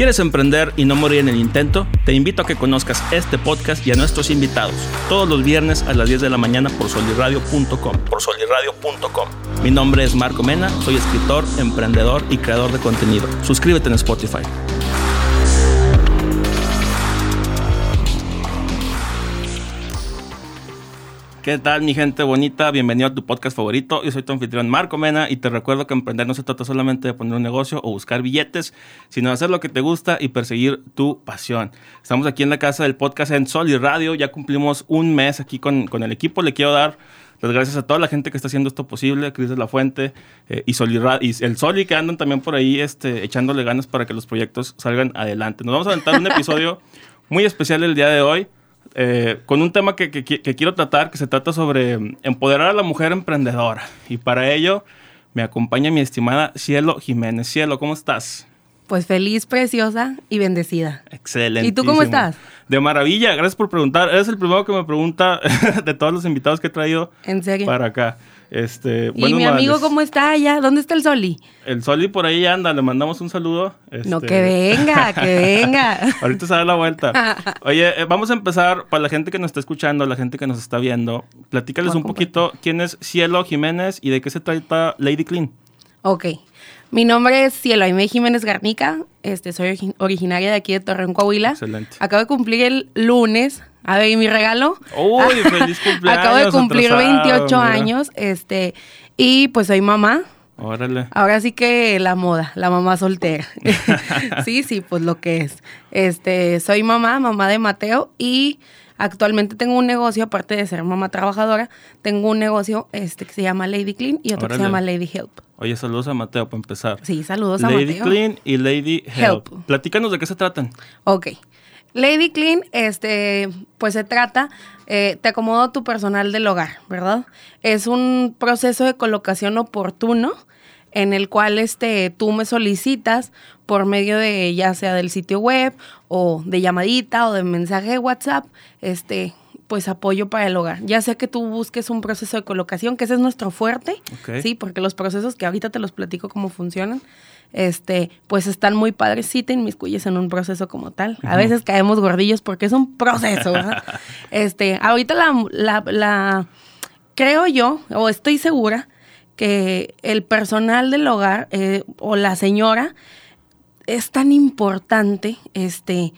¿Quieres emprender y no morir en el intento? Te invito a que conozcas este podcast y a nuestros invitados todos los viernes a las 10 de la mañana por soliradio.com. Por soliradio.com. Mi nombre es Marco Mena, soy escritor, emprendedor y creador de contenido. Suscríbete en Spotify. ¿Qué tal mi gente bonita? Bienvenido a tu podcast favorito. Yo soy tu anfitrión Marco Mena y te recuerdo que emprender no se trata solamente de poner un negocio o buscar billetes, sino de hacer lo que te gusta y perseguir tu pasión. Estamos aquí en la casa del podcast en Sol y Radio. Ya cumplimos un mes aquí con, con el equipo. Le quiero dar las gracias a toda la gente que está haciendo esto posible, Cris de la Fuente eh, y, Sol y, el Sol y que andan también por ahí este, echándole ganas para que los proyectos salgan adelante. Nos vamos a aventar un episodio muy especial el día de hoy. Eh, con un tema que, quiero tratar, que se trata sobre mm, empoderar a la mujer emprendedora. Y para ello me acompaña mi estimada Cielo Jiménez. Cielo, ¿cómo estás? Pues feliz, preciosa y bendecida. Excelente. ¿Y tú cómo estás? De maravilla, gracias por preguntar. Eres el primero que me pregunta de todos los invitados que he traído ¿En serio? para acá. Este, ¿Y mi amigo cómo está allá? ¿Dónde está el Soli? El Soli por ahí anda, le mandamos un saludo. No, este, que venga, que venga. Ahorita se da la vuelta. Oye, eh, vamos a empezar, para la gente que nos está escuchando, la gente que nos está viendo, platícales un poquito quién es Cielo Jiménez y de qué se trata Lady Clean. Ok. Mi nombre es Cielo Aime Jiménez Garnica. Este, soy originaria de aquí de Torreón, Coahuila. Excelente. Acabo de cumplir el lunes. A ver, ¿y mi regalo? ¡Uy, feliz cumpleaños! Acabo de cumplir 28 años. Este, y pues soy mamá. Órale. Ahora sí que la moda, la mamá soltera. sí, sí, pues lo que es. Este, soy mamá, mamá de Mateo y Actualmente tengo un negocio, aparte de ser mamá trabajadora, tengo un negocio este, que se llama Lady Clean y otro que se llama Lady Help. Oye, saludos a Mateo para empezar. Sí, saludos a Mateo. Lady Clean y Lady Help. Platícanos de qué se tratan. Ok. Lady Clean, este, pues se trata, eh, te acomodo tu personal del hogar, ¿verdad? Es un proceso de colocación oportuno en el cual este, tú me solicitas por medio de ya sea del sitio web o de llamadita o de mensaje de WhatsApp, este, pues apoyo para el hogar. Ya sea que tú busques un proceso de colocación, que ese es nuestro fuerte, sí, porque los procesos que ahorita te los platico cómo funcionan, este, pues están muy padres, sí te inmiscuyes en un proceso como tal. A veces caemos gordillos porque es un proceso, este, ahorita la, la, la, creo yo, o estoy segura, que el personal del hogar eh, o la señora es tan importante este,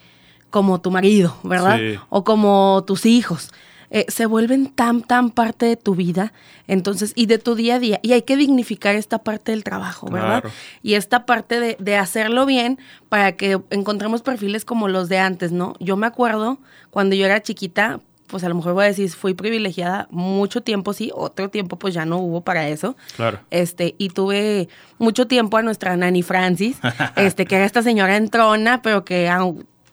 como tu marido, ¿verdad? O como tus hijos. Eh, se vuelven tan, tan parte de tu vida, entonces, y de tu día a día. Y hay que dignificar esta parte del trabajo, ¿verdad? Y esta parte de, de, hacerlo bien para que encontremos perfiles como los de antes, ¿no? Yo me acuerdo cuando yo era chiquita, pues a lo mejor voy a decir, fui privilegiada mucho tiempo, sí, otro tiempo pues ya no hubo para eso. Claro. Este, y tuve mucho tiempo a nuestra Nani Francis, este, que era esta señora entrona, pero que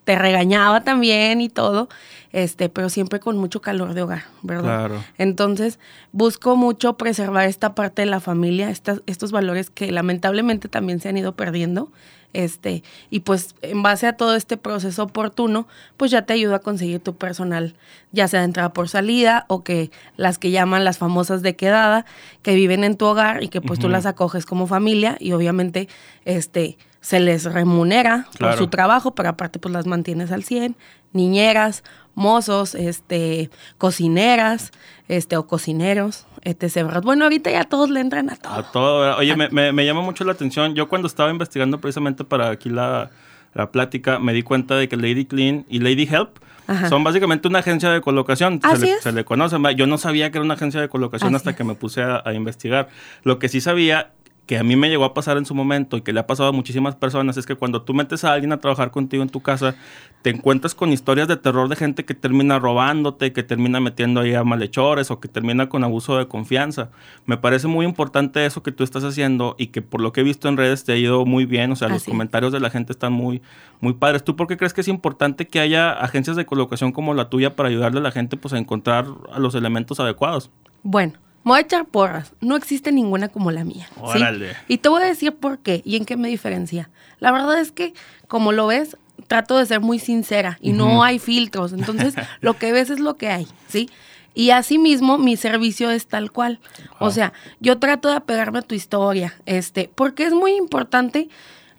te regañaba también y todo, este, pero siempre con mucho calor de hogar, ¿verdad? Claro. Entonces, busco mucho preservar esta parte de la familia, estos valores que lamentablemente también se han ido perdiendo este, y pues en base a todo este proceso oportuno, pues ya te ayuda a conseguir tu personal, ya sea de entrada por salida o que las que llaman las famosas de quedada, que viven en tu hogar y que pues tú las acoges como familia y obviamente este se les remunera por su trabajo, pero aparte pues las mantienes al 100, niñeras, mozos, este, cocineras, este, o cocineros, etc. Bueno, ahorita ya todos le entran a todo. A todo. Oye, me, me, llama mucho la atención. Yo cuando estaba investigando precisamente para aquí la, la plática, me di cuenta de que Lady Clean y Lady Help son básicamente una agencia de colocación. se, le, se le, conoce. Yo no sabía que era una agencia de colocación hasta que me puse a, a, investigar. Lo que sí sabía que a mí me llegó a pasar en su momento y que le ha pasado a muchísimas personas es que cuando tú metes a alguien a trabajar contigo en tu casa, te encuentras con historias de terror de gente que termina robándote, que termina metiendo ahí a malhechores o que termina con abuso de confianza. Me parece muy importante eso que tú estás haciendo y que por lo que he visto en redes te ha ido muy bien, o sea, los comentarios de la gente están muy, muy padres. ¿Tú por qué crees que es importante que haya agencias de colocación como la tuya para ayudarle a la gente pues, a encontrar a los elementos adecuados? Bueno, me voy a echar porras. No existe ninguna como la mía. Órale. Y te voy a decir por qué y en qué me diferencia. La verdad es que, como lo ves, trato de ser muy sincera y no hay filtros. Entonces, lo que ves es lo que hay, ¿sí? Y asimismo, mi servicio es tal cual. O sea, yo trato de apegarme a tu historia, este, porque es muy importante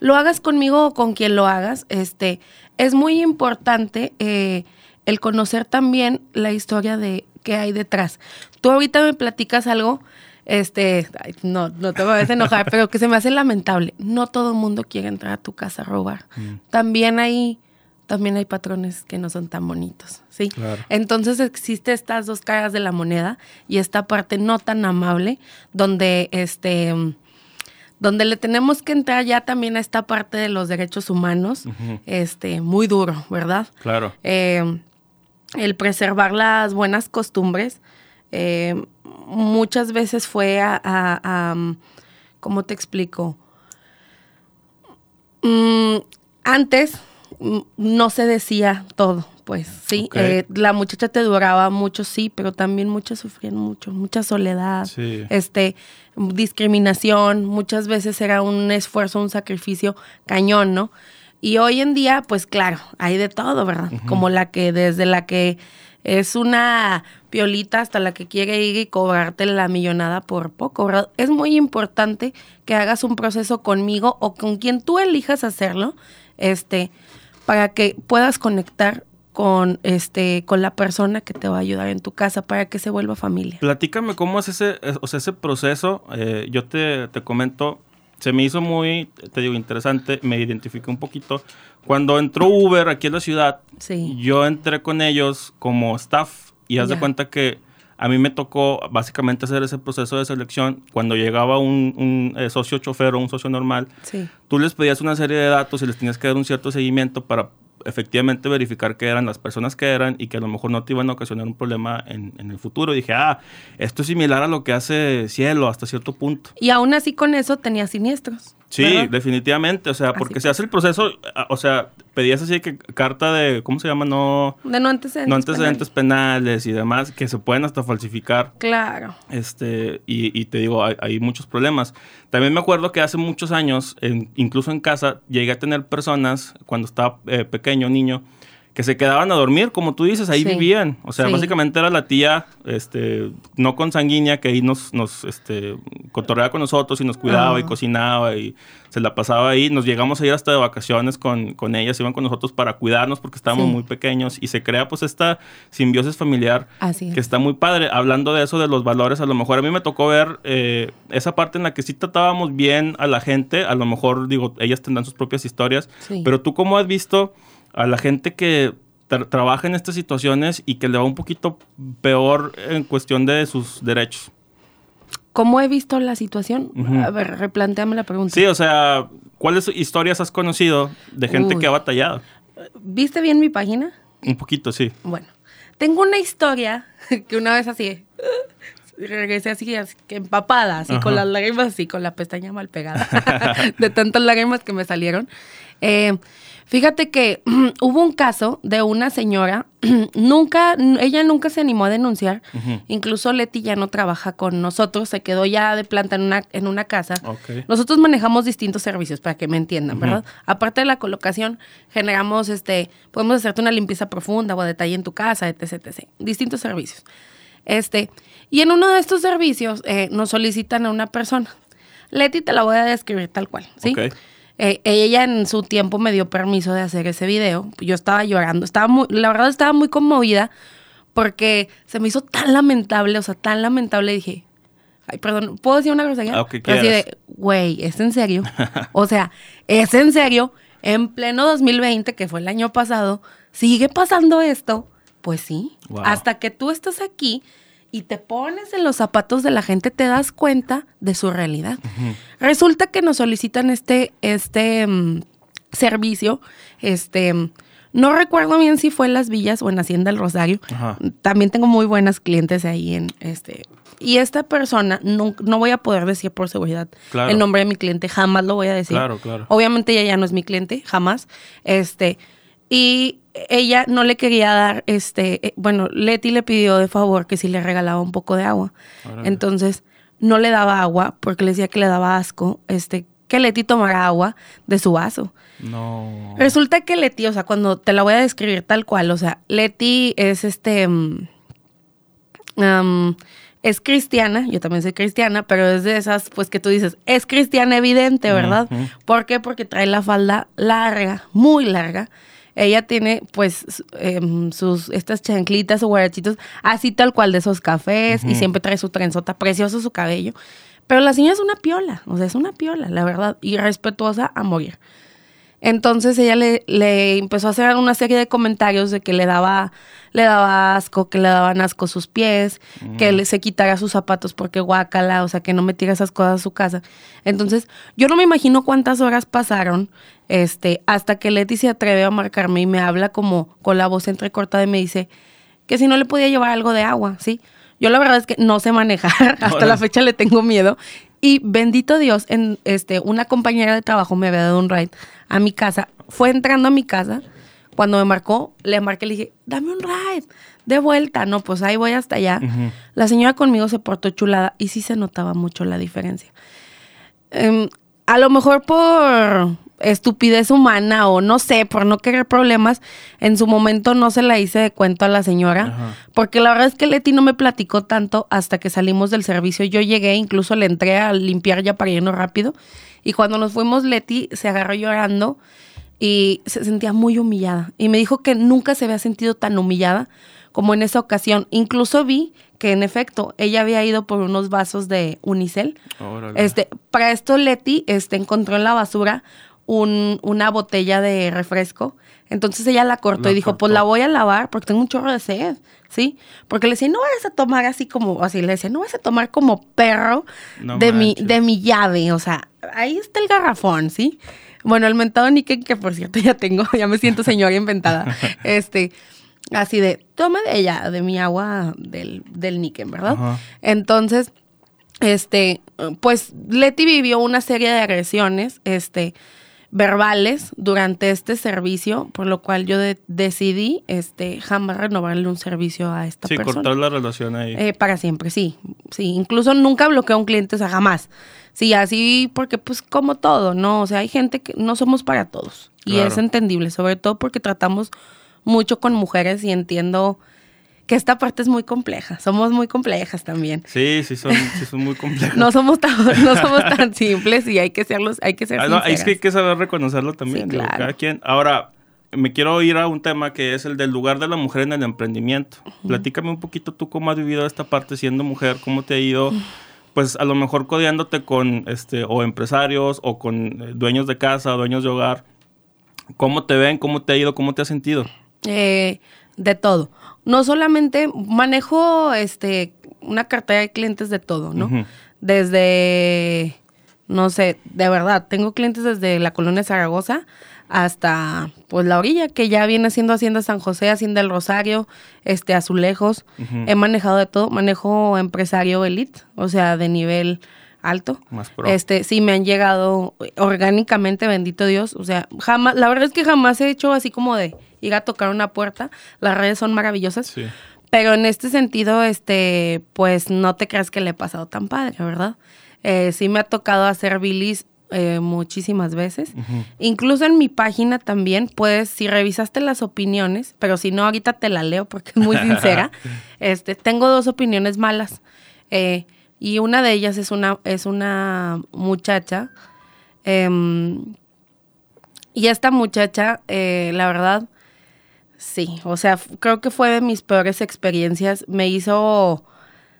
lo hagas conmigo o con quien lo hagas, este, es muy importante eh, el conocer también la historia de qué hay detrás. Tú ahorita me platicas algo, este, no, no te voy a enojar, pero que se me hace lamentable. No todo el mundo quiere entrar a tu casa a robar. Mm. También hay también hay patrones que no son tan bonitos, ¿sí? Entonces existe estas dos caras de la moneda y esta parte no tan amable donde este donde le tenemos que entrar ya también a esta parte de los derechos humanos, este, muy duro, ¿verdad? Claro. Eh, el preservar las buenas costumbres eh, muchas veces fue a, ¿cómo te explico? Mm, antes no se decía todo, pues, sí. Eh, la muchacha te duraba mucho, sí, pero también muchas sufrían mucho, mucha soledad, este, discriminación, muchas veces era un esfuerzo, un sacrificio cañón, ¿no? Y hoy en día, pues claro, hay de todo, ¿verdad? Como la que, desde la que es una piolita hasta la que quiere ir y cobrarte la millonada por poco, ¿verdad? Es muy importante que hagas un proceso conmigo o con quien tú elijas hacerlo, este, para que puedas conectar con este con la persona que te va a ayudar en tu casa para que se vuelva familia. Platícame cómo es ese, o sea, ese proceso. Eh, yo te, te, comento, se me hizo muy, te digo, interesante, me identifiqué un poquito. Cuando entró Uber aquí en la ciudad, yo entré con ellos como staff y haz de cuenta que a mí me tocó básicamente hacer ese proceso de selección. Cuando llegaba un, un eh, socio chofer o un socio normal, tú les pedías una serie de datos y les tenías que dar un cierto seguimiento para efectivamente verificar que eran las personas que eran y que a lo mejor no te iban a ocasionar un problema en, en, el futuro. Y dije, ah, esto es similar a lo que hace Cielo hasta cierto punto. Y aún así con eso tenía siniestros. Sí, definitivamente, o sea, porque se hace el proceso, o sea, pedías así que carta de, ¿cómo se llama? No, de no antecedentes, no antecedentes penales. y demás, que se pueden hasta falsificar. Claro. Este, y, y te digo, hay, muchos problemas. También me acuerdo que hace muchos años, incluso en casa, llegué a tener personas, cuando estaba eh, pequeño, niño, que se quedaban a dormir, como tú dices, ahí vivían. O sea, básicamente era la tía, este, no consanguínea, que ahí nos, nos este, cotorreaba con nosotros y nos cuidaba y cocinaba y se la pasaba ahí. Nos llegamos a ir hasta de vacaciones con, con ellas, iban con nosotros para cuidarnos porque estábamos muy pequeños y se crea pues esta simbiosis familiar que está muy padre. Hablando de eso, de los valores, a lo mejor a mí me tocó ver eh, esa parte en la que sí tratábamos bien a la gente, a lo mejor digo, ellas tendrán sus propias historias, pero tú cómo has visto a la gente que trabaja en estas situaciones y que le va un poquito peor en cuestión de sus derechos. ¿Cómo he visto la situación? A ver, replanteame la pregunta. Sí, o sea, ¿cuáles historias has conocido de gente que ha batallado? ¿Viste bien mi página? Un poquito, sí. Bueno, tengo una historia que una vez así, regresé así, así empapada, así con las lágrimas, así con la pestaña mal pegada, de tantas lágrimas que me salieron. Eh, Fíjate que hubo un caso de una señora, nunca, ella nunca se animó a denunciar. Incluso Leti ya no trabaja con nosotros, se quedó ya de planta en una, en una casa. Nosotros manejamos distintos servicios, para que me entiendan, ¿verdad? Aparte de la colocación, generamos, este, podemos hacerte una limpieza profunda o detalle en tu casa, etc, etc. Distintos servicios. Este, y en uno de estos servicios eh, nos solicitan a una persona. Leti te la voy a describir tal cual, ¿sí? Eh, ella en su tiempo me dio permiso de hacer ese video. Yo estaba llorando, estaba muy, la verdad estaba muy conmovida porque se me hizo tan lamentable, o sea, tan lamentable. Dije, ay, perdón, ¿puedo decir una grosería? Ah, Así de, güey, ¿es en serio? o sea, ¿es en serio? En pleno 2020, que fue el año pasado, ¿sigue pasando esto? Pues sí. Hasta que tú estás aquí y te pones en los zapatos de la gente, te das cuenta de su realidad. Resulta que nos solicitan este, este mm, servicio, este, no recuerdo bien si fue en Las Villas o en Hacienda del Rosario. También tengo muy buenas clientes ahí en este. Y esta persona, no, no voy a poder decir por seguridad el nombre de mi cliente, jamás lo voy a decir. Claro, claro. Obviamente ella ya no es mi cliente, jamás. Este, y ella no le quería dar, este, eh, bueno, Leti le pidió de favor que si le regalaba un poco de agua. Entonces, no le daba agua porque le decía que le daba asco, este, que Leti tomara agua de su vaso. No. Resulta que Leti, o sea, cuando te la voy a describir tal cual, o sea, Leti es este, mm, es cristiana, yo también soy cristiana, pero es de esas, pues que tú dices, es cristiana evidente, ¿verdad? ¿Por qué? Porque trae la falda larga, muy larga. Ella tiene, pues, em, sus, estas chanclitas o guarachitos, así tal cual de esos cafés, y siempre trae su trenzota, precioso su cabello. Pero la señora es una piola, o sea, es una piola, la verdad, y respetuosa a morir. Entonces ella le, le empezó a hacer una serie de comentarios de que le daba, le daba asco, que le daban asco sus pies, que le, se quitara sus zapatos porque guácala, o sea, que no metiera esas cosas a su casa. Entonces, yo no me imagino cuántas horas pasaron este, hasta que Leti se atreve a marcarme y me habla como con la voz entrecortada y me dice que si no le podía llevar algo de agua, ¿sí? Yo la verdad es que no sé manejar, hasta la fecha le tengo miedo. Y bendito Dios, en este, una compañera de trabajo me había dado un ride a mi casa. Fue entrando a mi casa. Cuando me marcó, le marqué, le dije, dame un ride, de vuelta. No, pues ahí voy hasta allá. La señora conmigo se portó chulada y sí se notaba mucho la diferencia. Em, a lo mejor por estupidez humana o no sé, por no querer problemas, en su momento no se la hice de cuento a la señora, Ajá. porque la verdad es que Leti no me platicó tanto hasta que salimos del servicio. Yo llegué, incluso le entré a limpiar ya para irnos rápido, y cuando nos fuimos, Leti se agarró llorando y se sentía muy humillada. Y me dijo que nunca se había sentido tan humillada como en esa ocasión. Incluso vi que en efecto ella había ido por unos vasos de unicel. Órale. Este, para esto Leti este, encontró en la basura un- una botella de refresco. Entonces ella la cortó La y dijo, pues la voy a lavar porque tengo un chorro de sed, ¿sí? Porque le decía, no vayas a tomar así como, así le decía, no vas a tomar como perro No de, mi, de mi llave. O sea, ahí está el garrafón, ¿sí? Bueno, el mentado Niken, que por cierto ya tengo, ya me siento señora inventada. este, así de, toma de ella, de mi agua del, del Niken, ¿verdad? Ajá. Entonces, este, pues Leti vivió una serie de agresiones, este, verbales durante este servicio, por lo cual yo de- decidí, este, jamás renovarle un servicio a esta Sí, persona. cortar la relación ahí. Eh, para siempre, sí, sí. Incluso nunca bloqueo a un cliente, o sea, jamás. Sí, así porque pues como todo, ¿no? O sea, hay gente que no somos para todos. Y Claro. es entendible, sobre todo porque tratamos mucho con mujeres y entiendo que esta parte es muy compleja. Somos muy complejas también. Sí, sí son, sí son muy complejos. No somos tan, no somos tan simples y hay que serlos, hay que ser Ah, no, es que hay que saber reconocerlo también. Sí, digo, claro. cada quien. Ahora, me quiero ir a un tema que es el del lugar de la mujer en el emprendimiento. Platícame un poquito tú cómo has vivido esta parte siendo mujer, cómo te ha ido, pues a lo mejor codeándote con este o empresarios o con eh, dueños de casa, dueños de hogar. ¿Cómo te ven? ¿Cómo te ha ido? ¿Cómo te has sentido? Eh, de todo. No solamente manejo este una cartera de clientes de todo, ¿no? Desde, no sé, de verdad, tengo clientes desde la colonia Zaragoza hasta pues la orilla, que ya viene siendo Hacienda San José, Hacienda El Rosario, este Azulejos. He manejado de todo, manejo empresario elite, o sea, de nivel alto. Más pro. Este, sí, me han llegado orgánicamente, bendito Dios. O sea, jamás, la verdad es que jamás he hecho así como de ir a tocar una puerta. Las redes son maravillosas. Sí. Pero en este sentido, este, pues no te creas que le he pasado tan padre, ¿verdad? Eh, sí me ha tocado hacer bilis eh, muchísimas veces. Incluso en mi página también, pues, si revisaste las opiniones, pero si no, ahorita te la leo porque es muy sincera. este, tengo dos opiniones malas. Eh, y una de ellas es una, es una muchacha. em, y esta muchacha, la verdad, sí. O sea, creo que fue de mis peores experiencias. Me hizo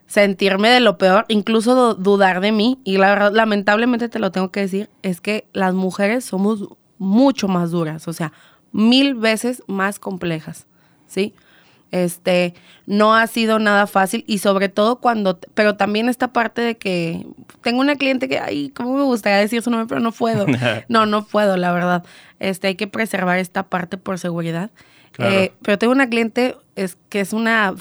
sentirme de lo peor, incluso du- dudar de mí. Y la verdad, lamentablemente te lo tengo que decir, es que las mujeres somos mucho más duras, o sea, mil veces más complejas, ¿sí? Este, no ha sido nada fácil y sobre todo cuando, pero también esta parte de que tengo una cliente que, ay, cómo me gustaría decir su nombre, pero no puedo. No, no puedo, la verdad. Este, hay que preservar esta parte por seguridad. Claro. Eh, pero tengo una cliente es, que es una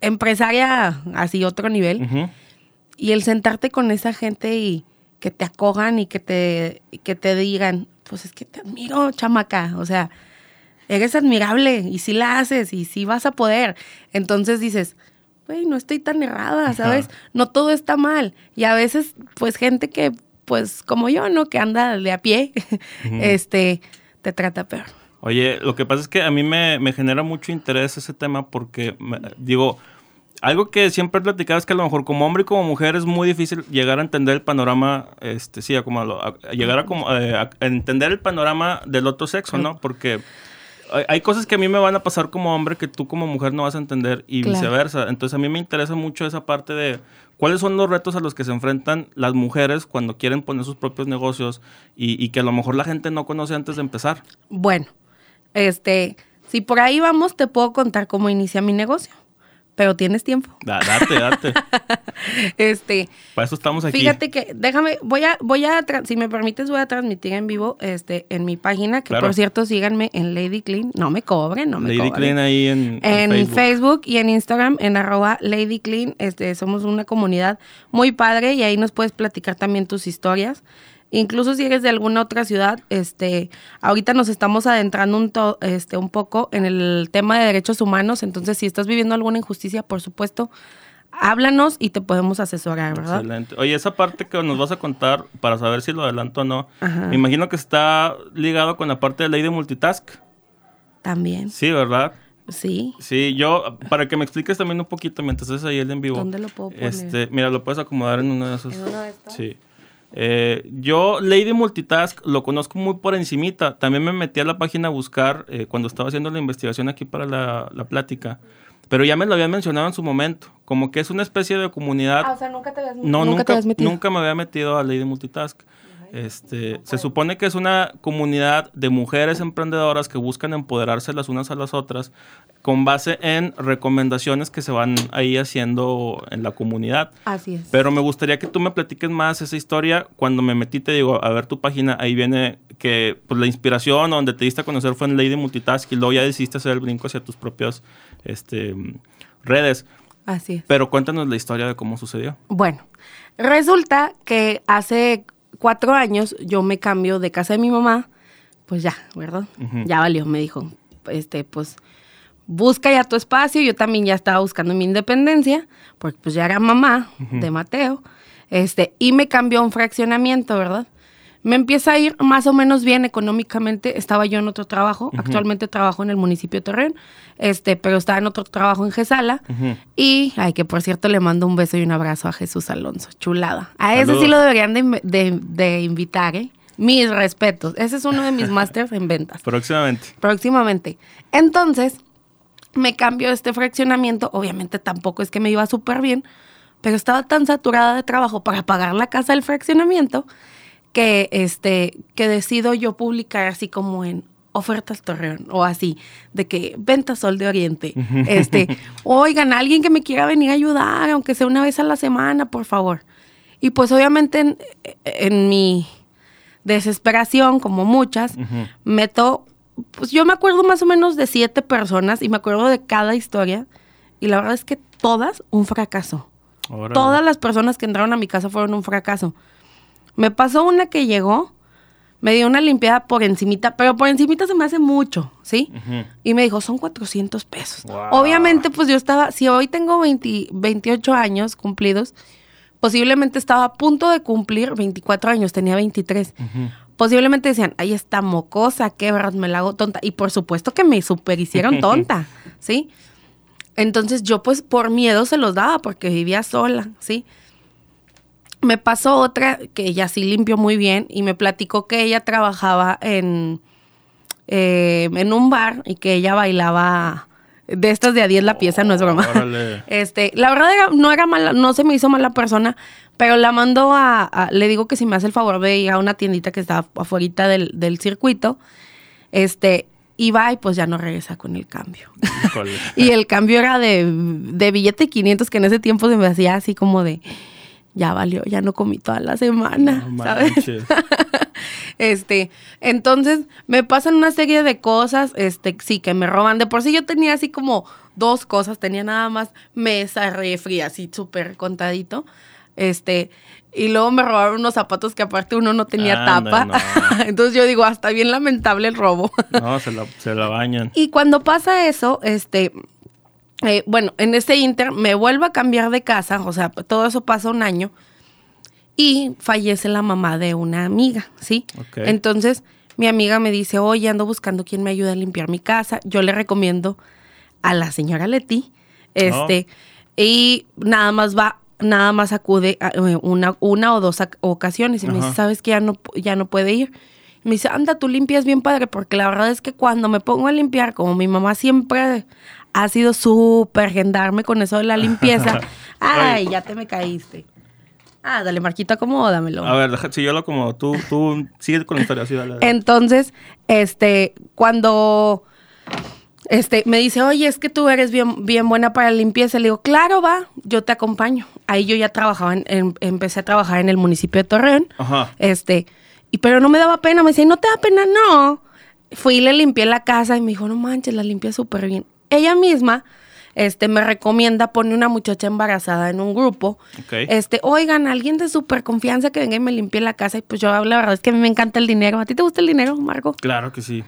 empresaria así otro nivel y el sentarte con esa gente y que te acojan y que te, y que te digan, pues es que te admiro, chamaca, o sea, eres admirable y sí la haces y sí vas a poder. Entonces dices, güey, no estoy tan errada, ¿sabes? Ajá. No todo está mal. Y a veces, pues gente que, pues como yo, ¿no? Que anda de a pie, este, te trata peor. Oye, lo que pasa es que a mí me, me genera mucho interés ese tema porque, me- digo, Algo que siempre he platicado es que a lo mejor como hombre y como mujer es muy difícil llegar a entender el panorama, este, sí, a como a lo- a- a llegar a, como, eh, a entender el panorama del otro sexo, ¿no? Porque hay, hay cosas que a mí me van a pasar como hombre que tú como mujer no vas a entender y Claro. viceversa. Entonces a mí me interesa mucho esa parte de cuáles son los retos a los que se enfrentan las mujeres cuando quieren poner sus propios negocios y, y que a lo mejor la gente no conoce antes de empezar. Bueno, este, si por ahí vamos, te puedo contar cómo inicia mi negocio. Pero tienes tiempo. Da- date, date. Este, Para eso estamos aquí. fíjate que, déjame, voy a, voy a, si me permites, voy a transmitir en vivo, este, en mi página, que Claro. por cierto, síganme en Lady Clean. No me cobren, no me Lady cobren. Clean ahí en, en en Facebook. Facebook. y en Instagram, en arroba Lady Clean. Este, somos una comunidad muy padre y ahí nos puedes platicar también tus historias. Incluso si eres de alguna otra ciudad, este, ahorita nos estamos adentrando un, to- este, un poco en el tema de derechos humanos. Entonces, si estás viviendo alguna injusticia, por supuesto, háblanos y te podemos asesorar, ¿verdad? Excelente. Oye, esa parte que nos vas a contar para saber si lo adelanto o no, Ajá. me imagino que está ligado con la parte de ley de multitask. También, Sí, ¿verdad? sí. Sí, yo, para que me expliques también un poquito mientras estás ahí el en vivo. ¿Dónde lo puedo poner? Este, mira, lo puedes acomodar en uno de esos. ¿En uno de estos? Sí. Eh, yo, Lady Multitask, lo conozco muy por encimita. También me metí a la página a buscar eh, cuando estaba haciendo la investigación aquí para la, la plática. Pero ya me lo habían mencionado en su momento. Como que es una especie de comunidad Ah, o sea, nunca te habías, no, nunca nunca, te habías metido. nunca me había metido a Lady Multitask. Este, se supone que es una comunidad de mujeres emprendedoras que buscan empoderarse las unas a las otras con base en recomendaciones que se van ahí haciendo en la comunidad. Así es. Pero me gustaría que tú me platiques más esa historia. Cuando me metí, te digo, a ver tu página, ahí viene que pues, la inspiración o donde te diste a conocer fue en Lady Multitask y luego ya decidiste hacer el brinco hacia tus propias este, redes. Así es. Pero cuéntanos la historia de cómo sucedió. Bueno, resulta que hace cuatro años yo me cambio de casa de mi mamá, pues ya, ¿verdad? Ya valió, me dijo, este, pues busca ya tu espacio, yo también ya estaba buscando mi independencia, porque pues ya era mamá de Mateo, este, y me cambió a un fraccionamiento, ¿verdad? Me empieza a ir más o menos bien económicamente. Estaba yo en otro trabajo. Actualmente trabajo en el municipio de Torreón. Este, pero estaba en otro trabajo en Gesala. Y, ay, que por cierto le mando un beso y un abrazo a Jesús Alonso. Chulada. A ese sí lo deberían de, de- de invitar, ¿eh? Mis respetos. Ese es uno de mis másters en ventas. Próximamente. Próximamente. Entonces, me cambio este fraccionamiento. Obviamente tampoco es que me iba súper bien, pero estaba tan saturada de trabajo para pagar la casa del fraccionamiento que, este, que decido yo publicar así como en ofertas Torreón o así, de que venta Sol de Oriente. Este, oigan, alguien que me quiera venir a ayudar, aunque sea una vez a la semana, por favor. Y pues obviamente en, en mi desesperación, como muchas, meto, pues yo me acuerdo más o menos de siete personas y me acuerdo de cada historia y la verdad es que todas un fracaso. Órale. Todas las personas que entraron a mi casa fueron un fracaso. Me pasó una que llegó, me dio una limpiada por encimita, pero por encimita se me hace mucho, ¿sí? Y me dijo, son 400 pesos. Wow. Obviamente, pues yo estaba, si hoy tengo 20 28 años cumplidos, posiblemente estaba a punto de cumplir 24 años, tenía 23. Ujú. Posiblemente decían, ahí está mocosa, qué verdad, me la hago tonta. Y por supuesto que me super hicieron tonta, ¿sí? Entonces yo pues por miedo se los daba porque vivía sola, ¿sí? Me pasó otra que ella sí limpió muy bien y me platicó que ella trabajaba en, eh, en un bar y que ella bailaba de estas de a 10 la pieza, no es broma. Órale. Este, la verdad era- no era mala, no se me hizo mala persona, pero la mandó a, a- le digo que si me hace el favor de ir a una tiendita que estaba afuera del, del circuito, este, y va y pues ya no regresa con el cambio. Y el cambio era de, de billete 500 que en ese tiempo se me hacía así como de, ya valió, ya no comí toda la semana, No. Este, entonces me pasan una serie de cosas, este, sí, que me roban. De por sí yo tenía así como dos cosas, tenía nada más mesa, refri, así súper contadito. Este, y luego me robaron unos zapatos que aparte uno no tenía tapa. no. entonces yo digo, hasta bien lamentable el robo. No, se la, se la bañan. Y cuando pasa eso, este, eh, bueno, en ese inter me vuelvo a cambiar de casa, o sea, todo eso pasa un año y fallece la mamá de una amiga, ¿sí? Entonces mi amiga me dice, oye, ando buscando quien me ayude a limpiar mi casa. Yo le recomiendo a la señora Leti, este, Y nada más va, nada más acude a, eh, una, una o dos ocasiones. Y me dice, ¿sabes que ya no, ya no puede ir? Me dice, anda, tú limpias bien padre, porque la verdad es que cuando me pongo a limpiar, como mi mamá siempre ha sido súper gendarme con eso de la limpieza, ay, ya te me caíste. Ah, dale, Marquito, acomódamelo. A ver, deja, si yo lo como tú, tú sigue con la historia, sí, dale, dale. Entonces, este, cuando este, me dice, oye, es que tú eres bien, bien buena para la limpieza, le digo, claro, va, yo te acompaño. Ahí yo ya trabajaba, en- en- empecé a trabajar en el municipio de Torreón. Ajá. Este, y pero no me daba pena, me decía, ¿no te da pena? No. Fui y le limpié la casa y me dijo, no manches, la limpia súper bien. Ella misma, este, me recomienda poner una muchacha embarazada en un grupo. Este, oigan, alguien de súper confianza que venga y me limpie la casa. Y pues yo, la verdad es que a mí me encanta el dinero. ¿A ti te gusta el dinero, Marco? Claro que sí.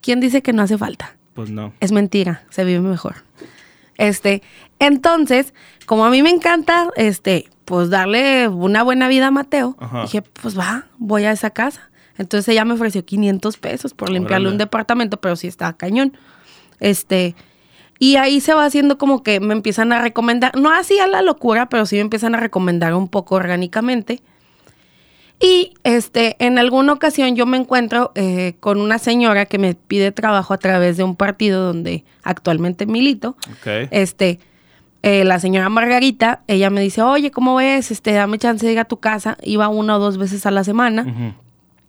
¿Quién dice que no hace falta? Pues no. Es mentira, se vive mejor. Este, entonces, como a mí me encanta, este, pues darle una buena vida a Mateo, Ajá. dije, pues va, voy a esa casa. Entonces ella me ofreció 500 pesos por limpiarle Órale. un departamento, pero sí estaba cañón. Este, y ahí se va haciendo como que me empiezan a recomendar, no así a la locura, pero sí me empiezan a recomendar un poco orgánicamente. Y este, en alguna ocasión yo me encuentro eh, con una señora que me pide trabajo a través de un partido donde actualmente milito. Ok. Este, eh, la señora Margarita, ella me dice, oye, ¿cómo ves? Este, dame chance de ir a tu casa. Iba una o dos veces a la semana.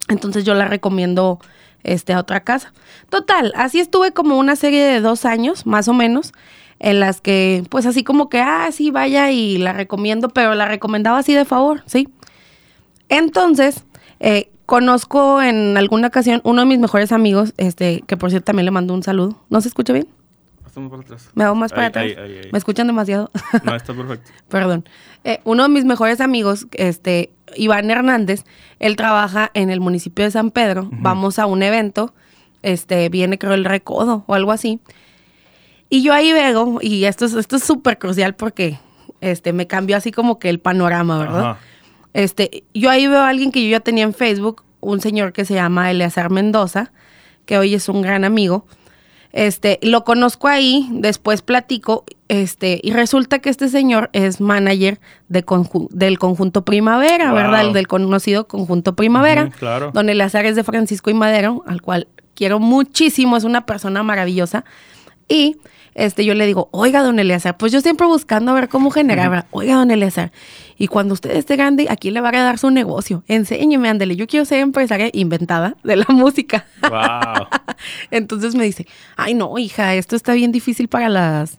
Entonces yo la recomiendo este, a otra casa. Total, así estuve como una serie de dos años, más o menos, en las que, pues así como que, ah, sí, vaya y la recomiendo, pero la recomendaba así de favor, ¿sí? Entonces, eh, conozco en alguna ocasión uno de mis mejores amigos, este, que por cierto también le mando un saludo. ¿No se escucha bien? Hacemos para atrás. Me hago más para Ahí, atrás. ahí, ahí, ahí. Me escuchan demasiado. No, está perfecto. Perdón. Eh, uno de mis mejores amigos, este, Iván Hernández, él trabaja en el municipio de San Pedro. Vamos a un evento, este, viene creo el recodo o algo así. Y yo ahí veo, y esto es, esto es súper crucial porque este, me cambió así como que el panorama, ¿verdad? Ajá. Este, yo ahí veo a alguien que yo ya tenía en Facebook, un señor que se llama Eleazar Mendoza, que hoy es un gran amigo. Este, lo conozco ahí, después platico, este, y resulta que este señor es manager de conju- del conjunto Primavera, Wow. ¿verdad? El del conocido conjunto Primavera. Claro. Don Eleazar es de Francisco y Madero, al cual quiero muchísimo, es una persona maravillosa. Y este, yo le digo, oiga, don Eleazar, pues yo siempre buscando a ver cómo generar, ¿verdad? oiga, don Eleazar, y cuando usted esté grande, aquí le va a dar su negocio, enséñeme, ándele, yo quiero ser empresaria inventada de la música. Wow. Entonces me dice, ay no, hija, esto está bien difícil para las,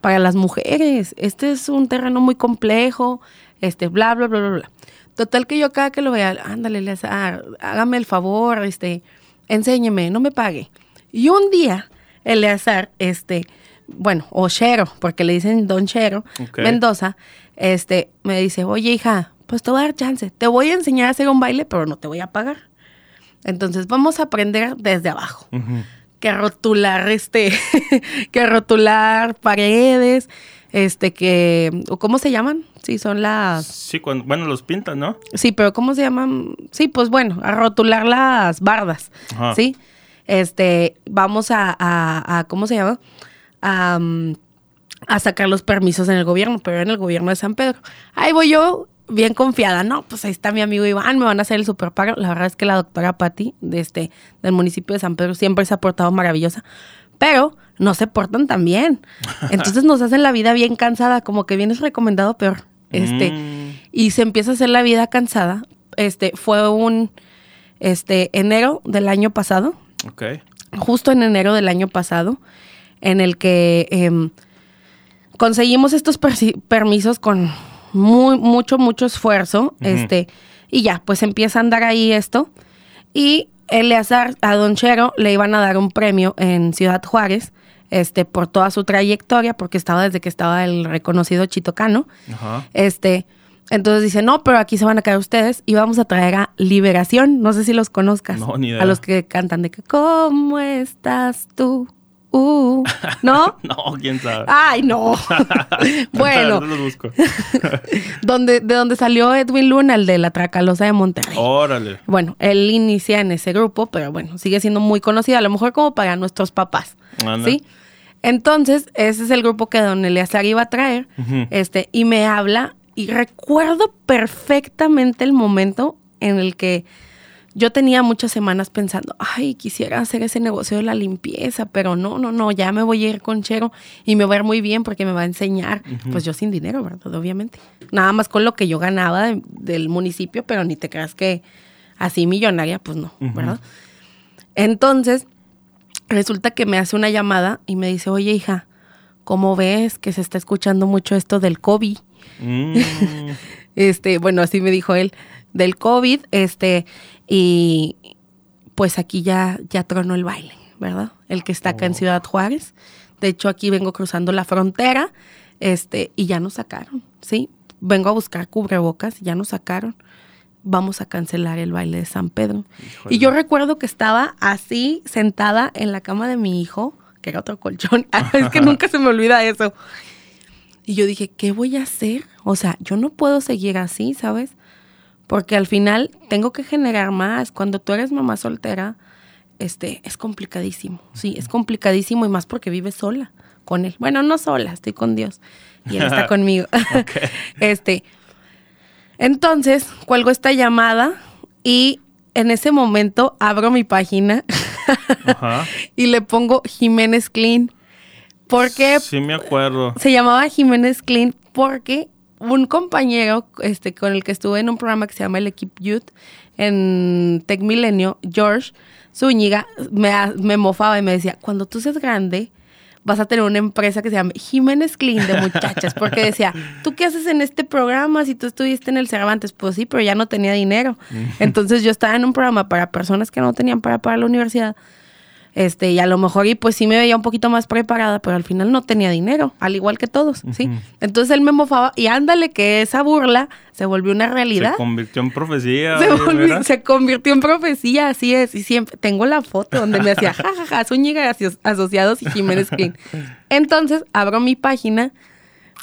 para las mujeres, este es un terreno muy complejo, este, bla, bla, bla, bla, bla. Total que yo cada que lo vea, ándale, Eleazar, hágame el favor, este, enséñeme, no me pague. Y un día, Eleazar, este, bueno, o Chero, porque le dicen Don Chero. Mendoza, este, me dice, oye, hija, pues te voy a dar chance, te voy a enseñar a hacer un baile, pero no te voy a pagar. Entonces vamos a aprender desde abajo. Que rotular, este, que rotular paredes, este, que, o ¿cómo se llaman? Sí, son las, Sí, cuando, bueno, los pintan, ¿no? sí, pero ¿cómo se llaman? Sí, pues bueno, a rotular las bardas, Ajá. ¿sí? Este, vamos a, a, a- ¿cómo se llama? A, a sacar los permisos en el gobierno, pero en el gobierno de San Pedro. Ahí voy yo, bien confiada, no, pues ahí está mi amigo Iván, me van a hacer el superpago. La verdad es que la doctora Patti, de este, del municipio de San Pedro, siempre se ha portado maravillosa, pero no se portan tan bien. Entonces nos hacen la vida bien cansada, como que vienes recomendado peor. Este, Mm. y se empieza a hacer la vida cansada. Este, fue un, este, enero del año pasado, Ok. justo en enero del año pasado, en el que em, conseguimos estos permisos con muy, mucho, mucho esfuerzo, este, y ya, pues empieza a andar ahí esto, y Eleazar, a Don Chero, le iban a dar un premio en Ciudad Juárez, este, por toda su trayectoria, porque estaba desde que estaba el reconocido Chitocano, Ajá. este, entonces dice, no, pero aquí se van a quedar ustedes y vamos a traer a Liberación. No sé si los conozcas. No, ni idea. A los que cantan de que, ¿cómo estás tú? Uh, ¿No? No, quién sabe. Ay, no. bueno, No los busco. donde, de donde salió Edwin Luna, el de la Tracalosa de Monterrey. Órale. Bueno, él inicia en ese grupo, pero bueno, sigue siendo muy conocido, a lo mejor como para nuestros papás. Anda. ¿Sí? Entonces, ese es el grupo que don Eleazar iba a traer, este, y me habla, y recuerdo perfectamente el momento en el que yo tenía muchas semanas pensando, ay, quisiera hacer ese negocio de la limpieza, pero no, no, no, ya me voy a ir con Chero y me va a ir muy bien porque me va a enseñar. Pues yo sin dinero, ¿verdad? Obviamente. Nada más con lo que yo ganaba de- del municipio, pero ni te creas que así millonaria, pues no, ¿verdad? Entonces, resulta que me hace una llamada y me dice, oye, hija, ¿cómo ves que se está escuchando mucho esto del COVID? Mm, Este, bueno, así me dijo él, del COVID, este, y pues aquí ya, ya tronó el baile, ¿verdad? El que está acá en Ciudad Juárez. De hecho, aquí vengo cruzando la frontera, este, y ya nos sacaron, ¿sí? Vengo a buscar cubrebocas ya nos sacaron. Vamos a cancelar el baile de San Pedro. Híjole. Y yo recuerdo que estaba así, sentada en la cama de mi hijo, que era otro colchón. es que nunca se me olvida eso. Y yo dije, ¿qué voy a hacer? O sea, yo no puedo seguir así, ¿sabes? Porque al final tengo que generar más. Cuando tú eres mamá soltera, este, es complicadísimo. Sí, es complicadísimo y más porque vives sola con él. Bueno, no sola, estoy con Dios y él está conmigo. Este, entonces, cuelgo esta llamada y en ese momento abro mi página Ajá. y le pongo Jiménez Clean. Porque Sí me acuerdo. se llamaba Jiménez Clean porque un compañero este, con el que estuve en un programa que se llama El Equipo Youth en Tech Milenio, George Zúñiga, me, me mofaba y me decía, cuando tú seas grande, vas a tener una empresa que se llama Jiménez Clean de muchachas. Porque decía, ¿tú qué haces en este programa si tú estuviste en el Cervantes? Pues sí, pero ya no tenía dinero. Entonces yo estaba en un programa para personas que no tenían para pagar la universidad. Este, y a lo mejor, y pues sí me veía un poquito más preparada, pero al final no tenía dinero, al igual que todos. Entonces él me mofaba, y ándale que esa burla se volvió una realidad. Se convirtió en profecía. Se, volvió- convirtió en profecía, así es. Y siempre tengo la foto donde me hacía jajaja, Zúñiga aso- Asociados y Jiménez Clean. Entonces abro mi página.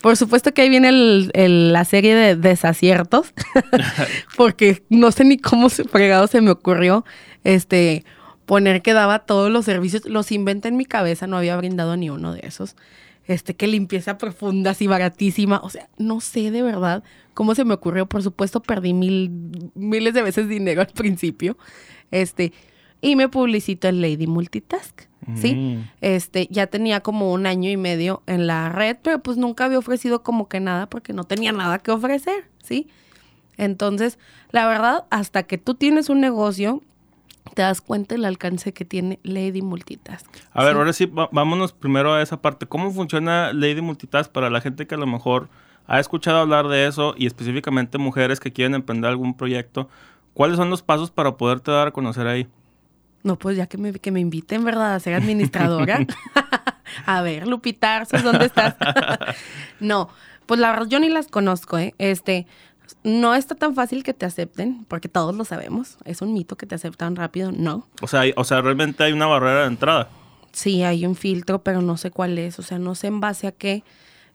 Por supuesto que ahí viene el- el- la serie de desaciertos, porque no sé ni cómo fregado se me ocurrió este poner que daba todos los servicios. Los inventé en mi cabeza, no había brindado ni uno de esos. Este, que limpieza profunda, así baratísima. O sea, no sé de verdad cómo se me ocurrió. Por supuesto, perdí mil, miles de veces dinero al principio. Este, y me publicito en Lady Multitask. ¿Sí? Mm. Este, ya tenía como un año y medio en la red, pero pues nunca había ofrecido como que nada porque no tenía nada que ofrecer, ¿sí? Entonces, la verdad, hasta que tú tienes un negocio, te das cuenta del alcance que tiene Lady Multitask. A ver, ahora sí, vámonos primero a esa parte. ¿Cómo funciona Lady Multitask para la gente que a lo mejor ha escuchado hablar de eso y específicamente mujeres que quieren emprender algún proyecto? ¿Cuáles son los pasos para poderte dar a conocer ahí? No, pues ya que me, que me inviten, ¿verdad? A ser administradora. a ver, Lupita Arces, ¿dónde estás? no, pues la verdad yo ni las conozco, ¿eh? Este, no está tan fácil que te acepten, porque todos lo sabemos. Es un mito que te aceptan rápido, no. O sea, hay- o sea, realmente hay una barrera de entrada. Sí, hay un filtro, pero no sé cuál es. O sea, no sé en base a qué.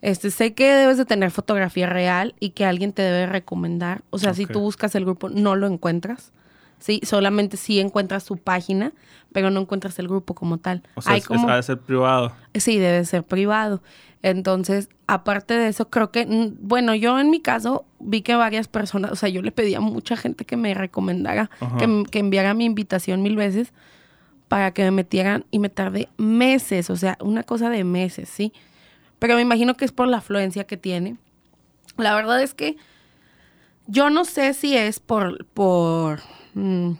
Este, sé que debes de tener fotografía real y que alguien te debe recomendar. O sea, si tú buscas el grupo, no lo encuentras. Sí, solamente sí encuentras su página, pero no encuentras el grupo como tal. O sea, Hay es, es- como- ha de ser privado. Sí, debe ser privado. Entonces, aparte de eso, creo que, bueno, yo en mi caso vi que varias personas, o sea, yo le pedí a mucha gente que me recomendara, que, que enviara mi invitación mil veces para que me metieran y me tardé meses, o sea, una cosa de meses, ¿sí? Pero me imagino que es por la afluencia que tiene. La verdad es que yo no sé si es por, por, mm,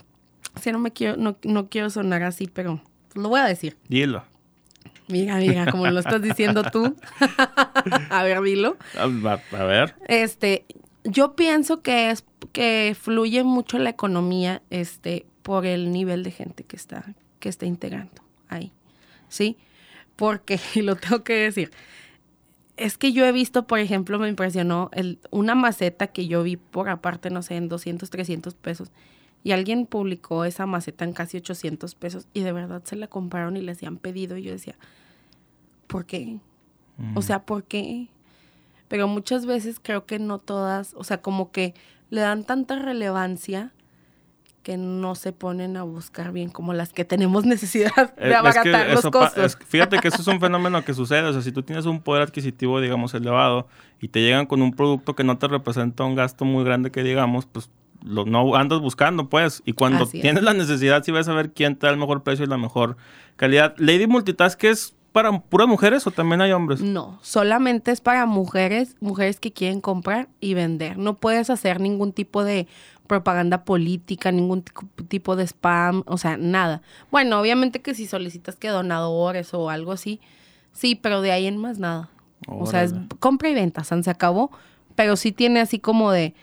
si no me quiero, no, no quiero sonar así, pero lo voy a decir. Dilo. Mira, mira, como lo estás diciendo tú. a ver, dilo. A, a- a ver. Este, yo pienso que es que fluye mucho la economía, este, por el nivel de gente que está, que está integrando ahí. ¿Sí? Porque, y lo tengo que decir, es que yo he visto, por ejemplo, me impresionó el, una maceta que yo vi por aparte, no sé, en 200, 300 pesos. Y alguien publicó esa maceta en casi 800 pesos y de verdad se la compraron y le hacían pedido. Y yo decía, ¿por qué? O sea, ¿por qué? Pero muchas veces creo que no todas, o sea, como que le dan tanta relevancia que no se ponen a buscar bien como las que tenemos necesidad Eh, de es abaratar que los costos. es- fíjate que eso es un fenómeno que sucede. O sea, si tú tienes un poder adquisitivo, digamos, elevado, y te llegan con un producto que no te representa un gasto muy grande que digamos, pues lo, no andas buscando, pues. Y cuando Así es. tienes la necesidad, sí vas a ver quién te da el mejor precio y la mejor calidad. Lady Multitask es para puras mujeres o también hay hombres? No, solamente es para mujeres, mujeres que quieren comprar y vender. No puedes hacer ningún tipo de propaganda política, ningún tipo de spam, o sea, nada. Bueno, obviamente que si solicitas que donadores o algo así, sí, pero de ahí en más nada. O sea, es compra y venta, se acabó, pero sí tiene así como de,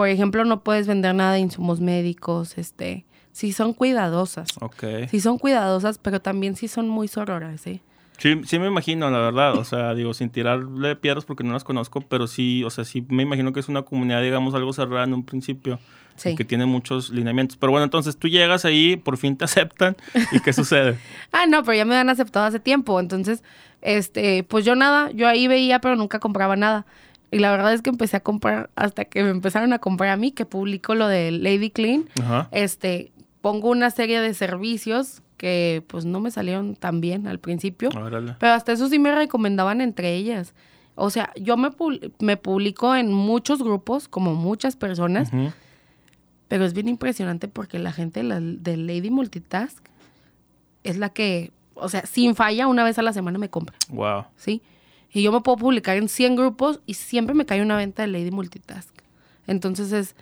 por ejemplo, no puedes vender nada de insumos médicos, este, sí son cuidadosas. Ok. Sí son cuidadosas, pero también sí son muy sororas, ¿eh? Sí, sí me imagino, la verdad. O sea, digo, sin tirarle piedras porque no las conozco, pero sí, o sea, sí me imagino que es una comunidad, digamos, algo cerrada en un principio. Sí. que tiene muchos lineamientos. Pero bueno, entonces tú llegas ahí, por fin te aceptan. ¿Y qué sucede? Ah, no, pero ya me han aceptado hace tiempo. Entonces, este, pues yo nada, yo ahí veía, pero nunca compraba nada. Y la verdad es que empecé a comprar hasta que me empezaron a comprar a mí, que publico lo de Lady Clean. Ajá. Este, pongo una serie de servicios que pues no me salieron tan bien al principio. Órale. Pero hasta eso sí me recomendaban entre ellas. O sea, yo me, pul- me publico en muchos grupos, como muchas personas, pero es bien impresionante porque la gente la- de Lady Multitask es la que, o sea, sin falla, una vez a la semana me compra, Wow. ¿sí? Y yo me puedo publicar en 100 grupos y siempre me cae una venta de Lady Multitask. Entonces es,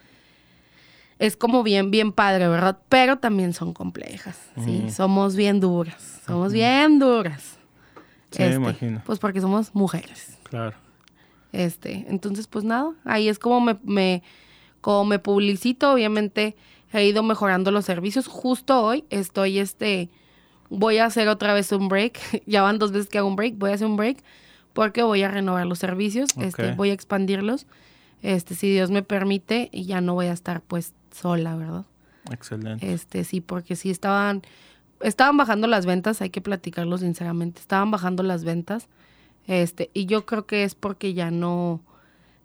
es como bien, bien padre, ¿verdad? Pero también son complejas, ¿sí? Somos bien duras, somos bien duras. Sí, me imagino. Pues porque somos mujeres. Claro. Este, entonces, pues nada, ahí es como me, me, como me publicito, obviamente he ido mejorando los servicios. Justo hoy estoy, este, voy a hacer otra vez un break. ya van dos veces que hago un break, voy a hacer un break porque voy a renovar los servicios, este, voy a expandirlos, este, si Dios me permite, y ya no voy a estar pues sola, ¿verdad? Excelente. Este, sí, porque sí estaban, estaban bajando las ventas, hay que platicarlo sinceramente, estaban bajando las ventas, este, y yo creo que es porque ya no,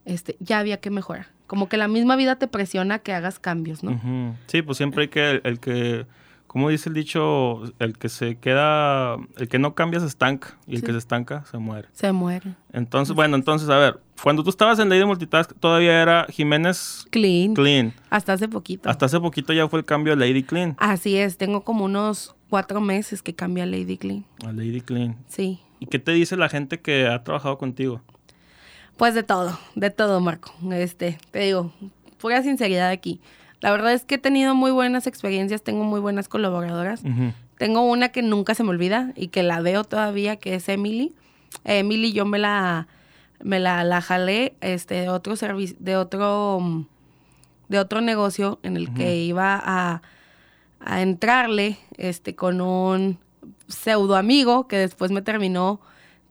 este, ya había que mejorar. Como que la misma vida te presiona que hagas cambios, ¿no? Sí, pues siempre hay que, el, el que, como dice el dicho, el que se queda, el que no cambia se estanca y el Sí. que se estanca se muere. Se muere. Entonces, bueno, entonces, a ver, cuando tú estabas en Lady Multitask todavía era Jiménez Clean. Clean. Hasta hace poquito. Hasta hace poquito ya fue el cambio a Lady Clean. Así es, tengo como unos cuatro meses que cambia Lady Clean. A Lady Clean. Sí. ¿Y qué te dice la gente que ha trabajado contigo? Pues de todo, de todo, Marco. Este, te digo, pura sinceridad aquí. La verdad es que he tenido muy buenas experiencias, tengo muy buenas colaboradoras. Tengo una que nunca se me olvida y que la veo todavía, que es Emily. Eh, Emily yo me la me la, la jalé este de otro servicio, de otro de otro negocio en el que iba a, a entrarle este con un pseudo amigo que después me terminó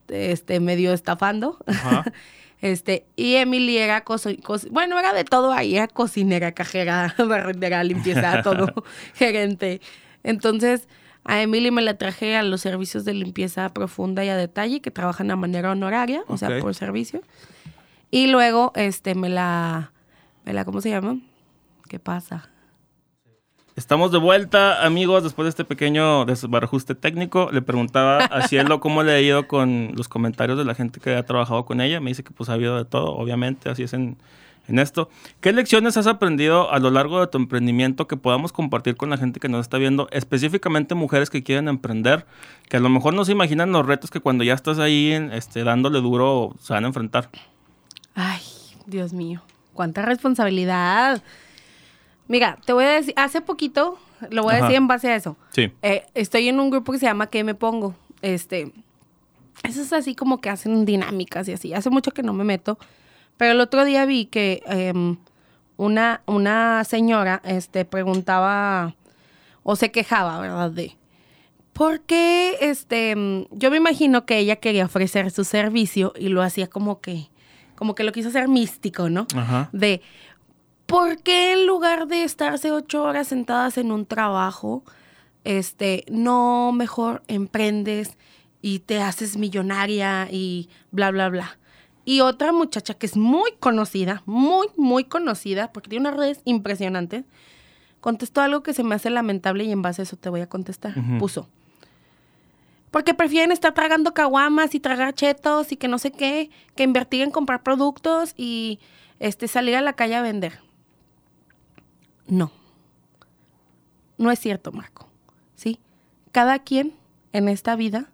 este medio estafando. Ajá. Este, y Emily era coso- cos- bueno, era de todo ahí, era cocinera, cajera, barrendera, limpieza, todo, gerente. Entonces, a Emily me la traje a los servicios de limpieza profunda y a detalle, que trabajan a manera honoraria, o sea, por servicio. Y luego, este, me la, me la, ¿cómo se llama? ¿Qué pasa? Estamos de vuelta, amigos, después de este pequeño desbarajuste técnico. Le preguntaba a Cielo cómo le ha ido con los comentarios de la gente que ha trabajado con ella. Me dice que pues ha habido de todo, obviamente, así es en, en esto. ¿Qué lecciones has aprendido a lo largo de tu emprendimiento que podamos compartir con la gente que nos está viendo, específicamente mujeres que quieren emprender, que a lo mejor no se imaginan los retos que cuando ya estás ahí este, dándole duro se van a enfrentar? Ay, Dios mío, cuánta responsabilidad. Mira, te voy a decir, hace poquito, lo voy a Ajá. decir en base a eso. Sí. Eh, estoy en un grupo que se llama ¿Qué me pongo? Este, eso es así como que hacen dinámicas y así. Hace mucho que no me meto, pero el otro día vi que em, una, una señora este, preguntaba o se quejaba, ¿verdad? De, ¿por qué? Este, mm, yo me imagino que ella quería ofrecer su servicio y lo hacía como que, como que lo quiso hacer místico, ¿no? Ajá. de ¿por qué en lugar de estarse ocho horas sentadas en un trabajo, este, no mejor emprendes y te haces millonaria y bla, bla, bla? Y otra muchacha que es muy conocida, muy, muy conocida, porque tiene unas redes impresionantes, contestó algo que se me hace lamentable y en base a eso te voy a contestar. Puso. Porque prefieren estar tragando caguamas y tragar chetos y que no sé qué, que invertir en comprar productos y este salir a la calle a vender. No. No es cierto, Marco. ¿Sí? Cada quien en esta vida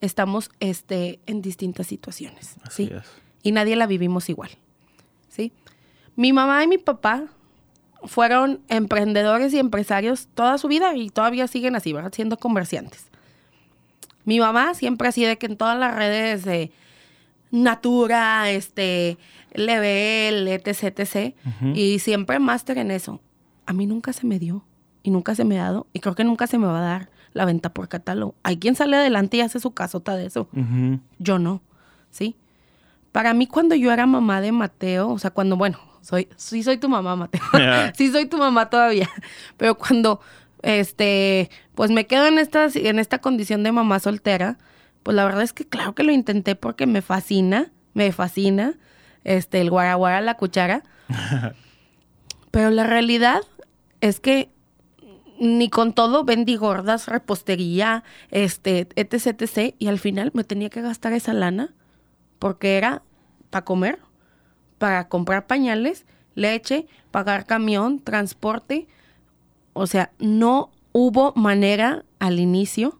estamos este, en distintas situaciones. Así ¿sí? es. y nadie la vivimos igual. ¿Sí? Mi mamá y mi papá fueron emprendedores y empresarios toda su vida y todavía siguen así, ¿verdad? Siendo comerciantes. Mi mamá siempre así de que en todas las redes de Natura, este, Level, etc, y siempre máster en eso. A mí nunca se me dio y nunca se me ha dado y creo que nunca se me va a dar la venta por catálogo. Hay quien sale adelante y hace su casota de eso. Yo no, ¿sí? Para mí cuando yo era mamá de Mateo, o sea, cuando, bueno, soy, sí soy tu mamá, Mateo. Sí soy tu mamá todavía. Pero cuando, este, pues me quedo en esta, en esta condición de mamá soltera, pues la verdad es que claro que lo intenté porque me fascina, me fascina, este, el guaraguara, la cuchara. Pero la realidad es que ni con todo vendí gordas, repostería, este, etc, etc. Y al final me tenía que gastar esa lana porque era para comer, para comprar pañales, leche, pagar camión, transporte. O sea, no hubo manera al inicio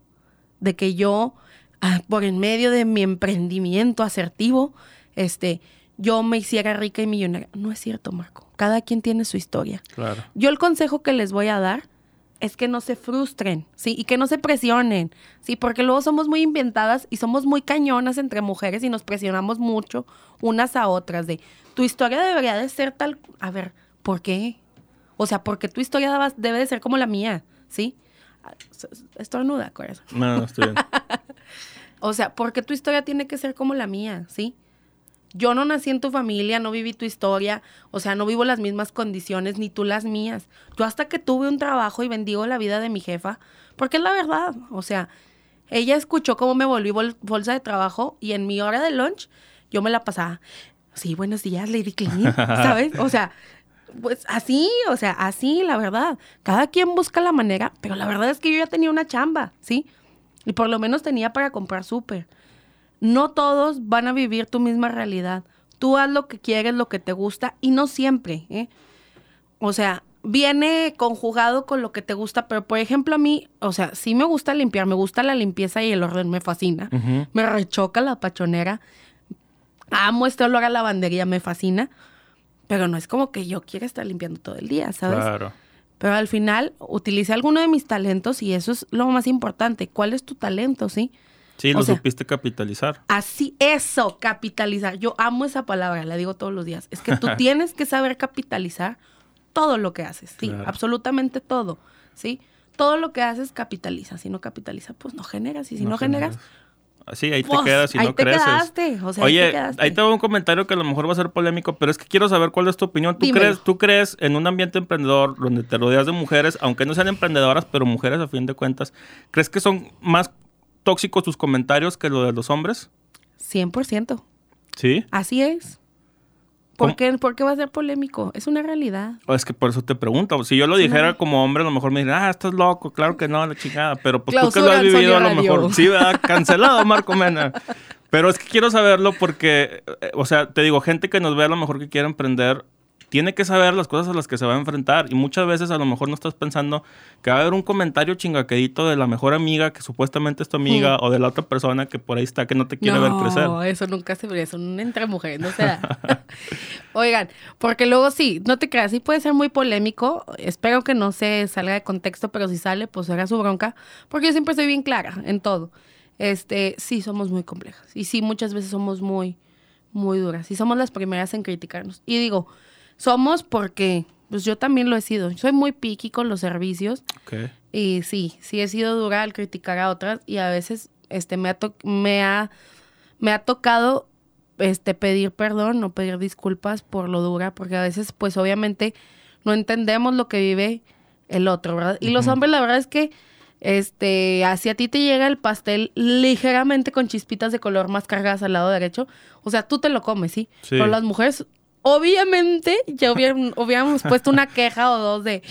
de que yo, ah, por en medio de mi emprendimiento asertivo, este, yo me hiciera rica y millonaria. No es cierto, Marco. Cada quien tiene su historia. Claro. Yo el consejo que les voy a dar es que no se frustren, ¿sí? Y que no se presionen, ¿sí? Porque luego somos muy inventadas y somos muy cañonas entre mujeres y nos presionamos mucho unas a otras de, tu historia debería de ser tal... A ver, ¿por qué? O sea, porque tu historia debe de ser como la mía, ¿sí? Estornuda, corazón. No, no, estoy bien. O sea, porque tu historia tiene que ser como la mía, ¿sí? Yo no nací en tu familia, no viví tu historia, o sea, no vivo las mismas condiciones, ni tú las mías. Yo hasta que tuve un trabajo y bendigo la vida de mi jefa, porque es la verdad, o sea, ella escuchó cómo me volví bol- bolsa de trabajo y en mi hora de lunch yo me la pasaba, sí, buenos días, Lady Clean, ¿sabes? O sea, pues así, o sea, así, la verdad. Cada quien busca la manera, pero la verdad es que yo ya tenía una chamba, ¿sí? Y por lo menos tenía para comprar súper. No todos van a vivir tu misma realidad. Tú haz lo que quieres, lo que te gusta y no siempre, ¿eh? O sea, viene conjugado con lo que te gusta, pero por ejemplo a mí, o sea, sí me gusta limpiar, me gusta la limpieza y el orden, me fascina. Me rechoca la pachonera. Amo este olor a lavandería, me fascina. Pero no es como que yo quiera estar limpiando todo el día, ¿sabes? Claro. Pero al final utilicé alguno de mis talentos y eso es lo más importante. ¿Cuál es tu talento, sí? Sí, O lo sea- supiste capitalizar. Así, eso, capitalizar. Yo amo esa palabra, la digo todos los días. Es que tú tienes que saber capitalizar todo lo que haces, sí, Claro. absolutamente todo, ¿sí? Todo lo que haces capitaliza. Si no capitaliza, pues no generas. Y si no, generas, Sí, ahí te pues, quedas y ahí no te creces. quedaste. O sea, ahí Oye, te quedaste. ahí te un comentario que a lo mejor va a ser polémico, pero es que quiero saber cuál es tu opinión. ¿Tú Dímelo. crees, ¿Tú crees en un ambiente emprendedor donde te rodeas de mujeres, aunque no sean emprendedoras, pero mujeres a fin de cuentas, crees que son más tóxicos tus comentarios que lo de los hombres? 100%. Sí. Así es. ¿Por qué, ¿Por qué va a ser polémico? Es una realidad. O es que por eso te pregunto. Si yo lo dijera como hombre, a lo mejor me dirían, ah, estás loco, claro que no, la chingada. Pero pues tú que lo has vivido, a lo mejor. Sí, ¿verdad? Cancelado, Marco Mena. Pero es que quiero saberlo porque, eh, o sea, te digo, gente que nos ve a lo mejor que quiere emprender, tiene que saber las cosas a las que se va a enfrentar. Y muchas veces a lo mejor no estás pensando que va a haber un comentario chingaquedito de la mejor amiga que supuestamente es tu amiga o de la otra persona que por ahí está que no te quiere ver crecer. No, eso nunca se ve, son entre mujeres, no se da. Oigan, porque luego sí, no te creas, sí puede ser muy polémico. Espero que no se salga de contexto, pero si sale, pues era su bronca. Porque yo siempre soy bien clara en todo. Este, sí, somos muy complejas. Y sí, muchas veces somos muy, muy duras. Y somos las primeras en criticarnos. Y digo, somos porque, pues yo también lo he sido. Soy muy picky con los servicios. Ok. Y sí, sí he sido dura al criticar a otras y a veces este me ha to- me ha me ha tocado este pedir perdón o pedir disculpas por lo dura, porque a veces pues obviamente no entendemos lo que vive el otro, ¿verdad? Y los hombres la verdad es que este hacia ti te llega el pastel ligeramente con chispitas de color más cargadas al lado derecho, o sea, tú te lo comes, ¿sí? Sí. Pero las mujeres obviamente ya hubieran- hubiéramos puesto una queja o dos de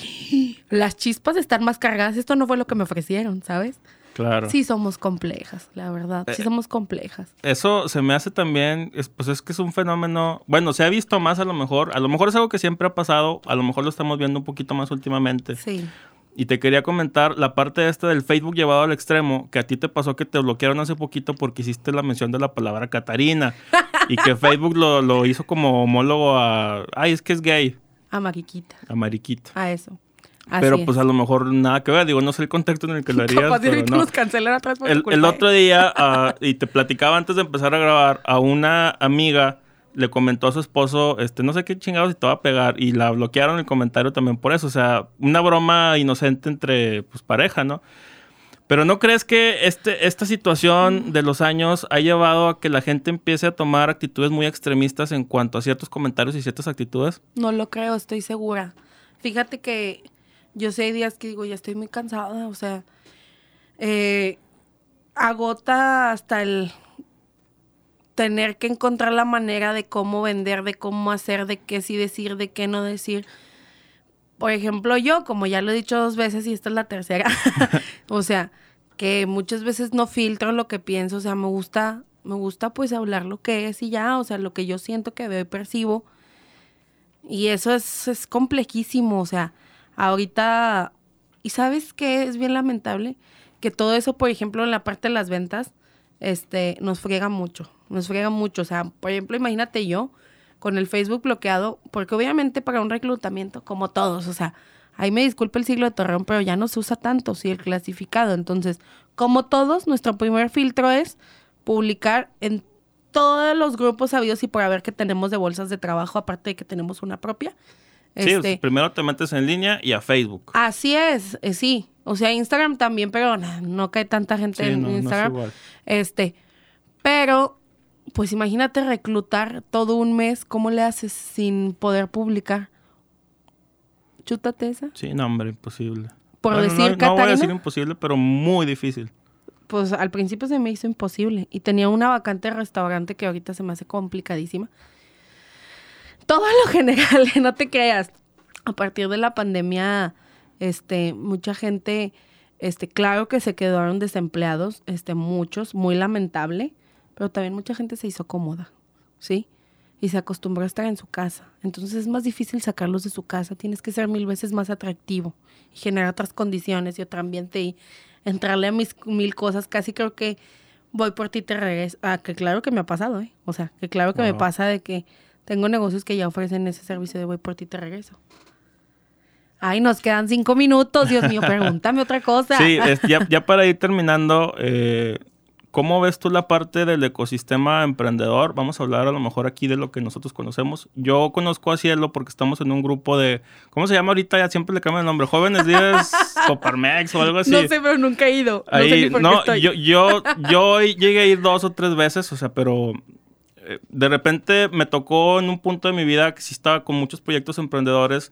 las chispas están más cargadas, esto no fue lo que me ofrecieron, ¿sabes? Claro. Sí somos complejas, la verdad, sí Eh, somos complejas. Eso se me hace también, es- pues es que es un fenómeno, bueno, se ha visto más a lo mejor, a lo mejor es algo que siempre ha pasado, a lo mejor lo estamos viendo un poquito más últimamente. Sí. Y te quería comentar la parte esta del Facebook llevado al extremo, que a ti te pasó que te bloquearon hace poquito porque hiciste la mención de la palabra Catarina y que Facebook lo, lo hizo como homólogo a, ay, es que es gay, A Mariquita, a Mariquita. a eso. Así Pero es. pues a lo mejor nada que ver, digo, no sé el contexto en el que lo harías. Capaz pero no. nos cancelan atrás por El, el otro día, ah, y te platicaba antes de empezar a grabar, a una amiga le comentó a su esposo, este, no sé qué chingados, y te va a pegar, y la bloquearon el comentario también por eso, o sea, una broma inocente entre, pues, pareja, ¿no? Pero ¿no crees que este, esta situación de los años ha llevado a que la gente empiece a tomar actitudes muy extremistas en cuanto a ciertos comentarios y ciertas actitudes? No lo creo, estoy segura. Fíjate que yo sé días que digo, ya estoy muy cansada, o sea, eh, agota hasta el tener que encontrar la manera de cómo vender, de cómo hacer, de qué sí decir, de qué no decir. Por ejemplo, yo, como ya lo he dicho dos veces y esta es la tercera, o sea, que muchas veces no filtro lo que pienso, o sea, me gusta, me gusta pues hablar lo que es y ya, o sea, lo que yo siento que veo y percibo. Y eso es, es complejísimo, o sea, ahorita, ¿y sabes qué? Es bien lamentable que todo eso, por ejemplo, en la parte de las ventas, este, nos friega mucho, nos friega mucho, o sea, por ejemplo, imagínate yo con el Facebook bloqueado, porque obviamente para un reclutamiento, como todos, o sea, ahí me disculpa el siglo de Torreón, pero ya no se usa tanto, sí, el clasificado, entonces, como todos, nuestro primer filtro es publicar en todos los grupos sabidos y por haber que tenemos de bolsas de trabajo, aparte de que tenemos una propia. Sí, Este, primero te metes en línea y a Facebook. Así es, eh, sí. O sea, Instagram también, pero no cae tanta gente Sí, en no, no es Instagram. igual. Este, pero, pues imagínate reclutar todo un mes, ¿cómo le haces sin poder publicar? Chútate esa. Sí, no, hombre, imposible. Por Bueno, decir no, no voy a decir imposible, pero muy difícil. pues al principio se me hizo imposible. Y tenía una vacante de restaurante que ahorita se me hace complicadísima. Todo lo general, no te creas. A partir de la pandemia, este, mucha gente, este, claro que se quedaron desempleados, este, muchos, muy lamentable, pero también mucha gente se hizo cómoda, ¿sí? Y se acostumbró a estar en su casa. Entonces es más difícil sacarlos de su casa. Tienes que ser mil veces más atractivo y generar otras condiciones y otro ambiente y entrarle a mis mil cosas. Casi creo que voy por ti y te regreso. Ah, que claro que me ha pasado, ¿eh? O sea, que claro que me pasa de que tengo negocios que ya ofrecen ese servicio de voy por ti y te regreso. Ay, nos quedan cinco minutos, Dios mío, pregúntame otra cosa. Sí, es- ya, ya para ir terminando, eh, ¿cómo ves tú la parte del ecosistema emprendedor? Vamos a hablar a lo mejor aquí de lo que nosotros conocemos. Yo conozco a Cielo porque estamos en un grupo de, ¿cómo se llama ahorita? Ya siempre le cambian el nombre, Jóvenes Días Coparmex o algo así. No sé, pero nunca he ido. No sé ni por no, qué estoy. yo, yo, yo llegué a ir dos o tres veces, o sea, pero eh, de repente me tocó en un punto de mi vida que sí estaba con muchos proyectos emprendedores.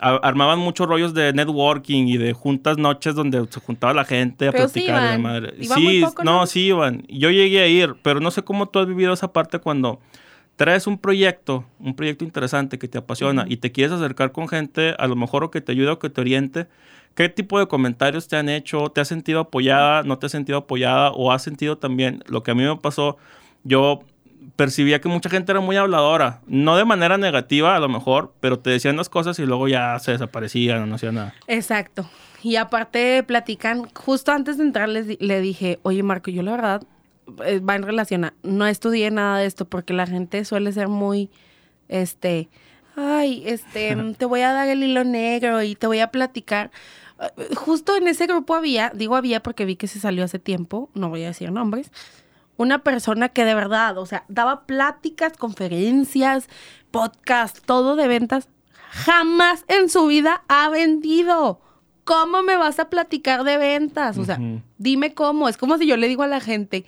A- armaban muchos rollos de networking y de juntas noches donde se juntaba la gente a Pero sí platicar. la iban. madre. Iban muy sí, poco, no, ¿no? sí iban. Yo llegué a ir, pero no sé cómo tú has vivido esa parte cuando traes un proyecto, un proyecto interesante que te apasiona y te quieres acercar con gente, a lo mejor o que te ayude o que te oriente. ¿Qué tipo de comentarios te han hecho? ¿Te has sentido apoyada? ¿No te has sentido apoyada? ¿O has sentido también lo que a mí me pasó? Yo percibía que mucha gente era muy habladora. No de manera negativa, a lo mejor, pero te decían las cosas y luego ya se desaparecían o no hacían nada. Exacto. Y aparte platican, justo antes de entrar les le dije, oye Marco, yo la verdad eh, va en relación a, no estudié nada de esto porque la gente suele ser muy, este, ay, este, te voy a dar el hilo negro y te voy a platicar. Eh, Justo en ese grupo había, digo había porque vi que se salió hace tiempo, no voy a decir nombres, una persona que de verdad, o sea, daba pláticas, conferencias, podcast, todo de ventas. Jamás en su vida ha vendido. ¿Cómo me vas a platicar de ventas? O sea, dime cómo. Es como si yo le digo a la gente,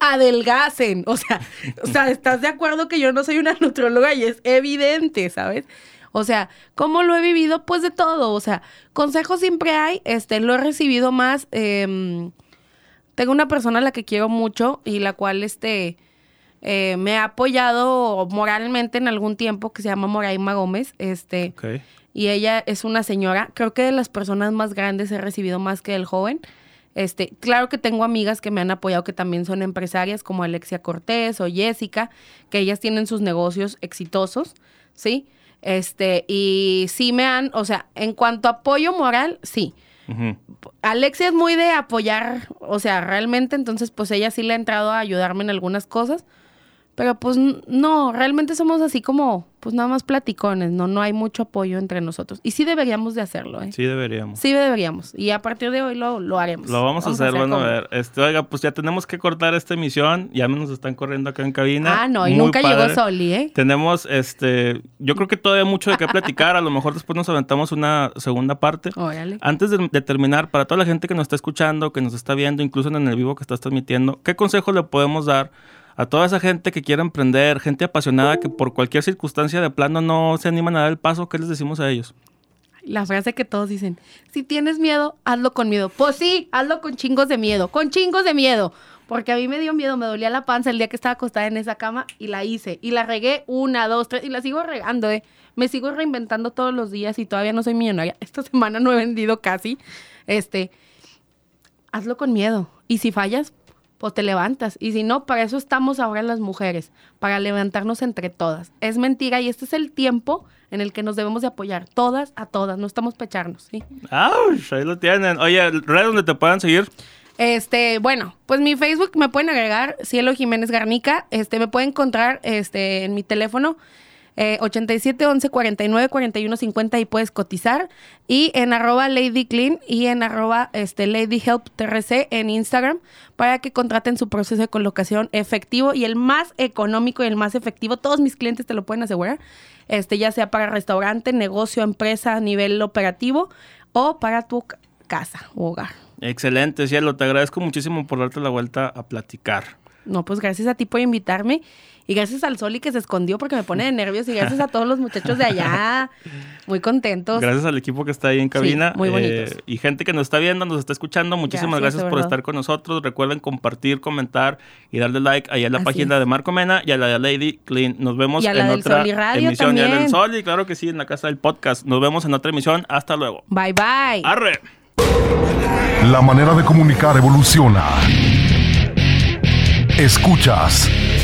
adelgacen. O sea, o sea, ¿estás de acuerdo que yo no soy una nutróloga y es evidente, ¿sabes? O sea, ¿cómo lo he vivido? Pues de todo. O sea, consejos siempre hay. Este, lo he recibido más. em, tengo una persona a la que quiero mucho y la cual, este, eh, me ha apoyado moralmente en algún tiempo, que se llama Moraima Gómez. Este, y ella es una señora. Creo que de las personas más grandes he recibido más que del joven. Este, claro que tengo amigas que me han apoyado que también son empresarias, como Alexia Cortés o Jessica, que ellas tienen sus negocios exitosos, ¿sí? Este, y sí me han, o sea, en cuanto a apoyo moral, sí. Alexia es muy de apoyar, o sea, realmente, entonces pues ella sí le ha entrado a ayudarme en algunas cosas, pero pues no, realmente somos así como, pues nada más platicones, no, no hay mucho apoyo entre nosotros. Y sí deberíamos de hacerlo, ¿eh? Sí, Sí, deberíamos. deberíamos. Y a partir de hoy lo, lo haremos. Lo vamos, a hacer, bueno, a ver. Este, oiga, pues ya tenemos que cortar esta emisión. Ya nos están corriendo acá en cabina. Ah, no, y Muy nunca padre. llegó Soli, ¿eh? Tenemos, este, yo creo que todavía hay mucho de qué platicar. A lo mejor después nos aventamos una segunda parte. Órale. Antes de, de terminar, para toda la gente que nos está escuchando, que nos está viendo, incluso en el vivo que estás transmitiendo, ¿qué consejos le podemos dar a toda esa gente que quiere emprender, gente apasionada que por cualquier circunstancia de plano no se animan a dar el paso? ¿Qué les decimos a ellos? La frase que todos dicen, si tienes miedo, hazlo con miedo. Pues sí, hazlo con chingos de miedo, con chingos de miedo. Porque a mí me dio miedo, me dolía la panza el día que estaba acostada en esa cama y la hice. Y la regué una, dos, tres y la sigo regando, ¿eh? Me sigo reinventando todos los días y todavía no soy millonaria. Esta semana no he vendido casi. Este, hazlo con miedo. Y si fallas, pues te levantas. Y si no, para eso estamos ahora las mujeres, para levantarnos entre todas. Es mentira y este es el tiempo en el que nos debemos de apoyar, todas a todas, no estamos pecharnos, ¿sí? ¡Auch! Ahí lo tienen. Oye, red donde te puedan seguir. Este, bueno, pues mi Facebook me pueden agregar Cielo Jiménez Garnica, este, me pueden encontrar este, en mi teléfono eh, 87 11 49 41 50 y puedes cotizar y en arroba Lady Clean y en arroba este, Lady Help TRC en Instagram para que contraten su proceso de colocación efectivo y el más económico y el más efectivo, todos mis clientes te lo pueden asegurar, este, ya sea para restaurante, negocio, empresa a nivel operativo o para tu ca- casa o hogar. Excelente, Cielo. Te agradezco muchísimo por darte la vuelta a platicar. No, pues gracias a ti por invitarme y gracias al Soli que se escondió porque me pone de nervios y gracias a todos los muchachos de allá, muy contentos. Gracias al equipo que está ahí en cabina. muy eh, bonitos. y gente que nos está viendo, nos está escuchando. Muchísimas Gracias, por estar con nosotros. Recuerden compartir, comentar y darle like ahí a la Así página es. de Marco Mena y a la de Lady Clean. Nos vemos Y a la en del otra Radio emisión. Y a la del también. Sol y claro que sí, en la casa del podcast. Nos vemos en otra emisión. Hasta luego. Bye bye. ¡Arre! La manera de comunicar evoluciona. Escuchas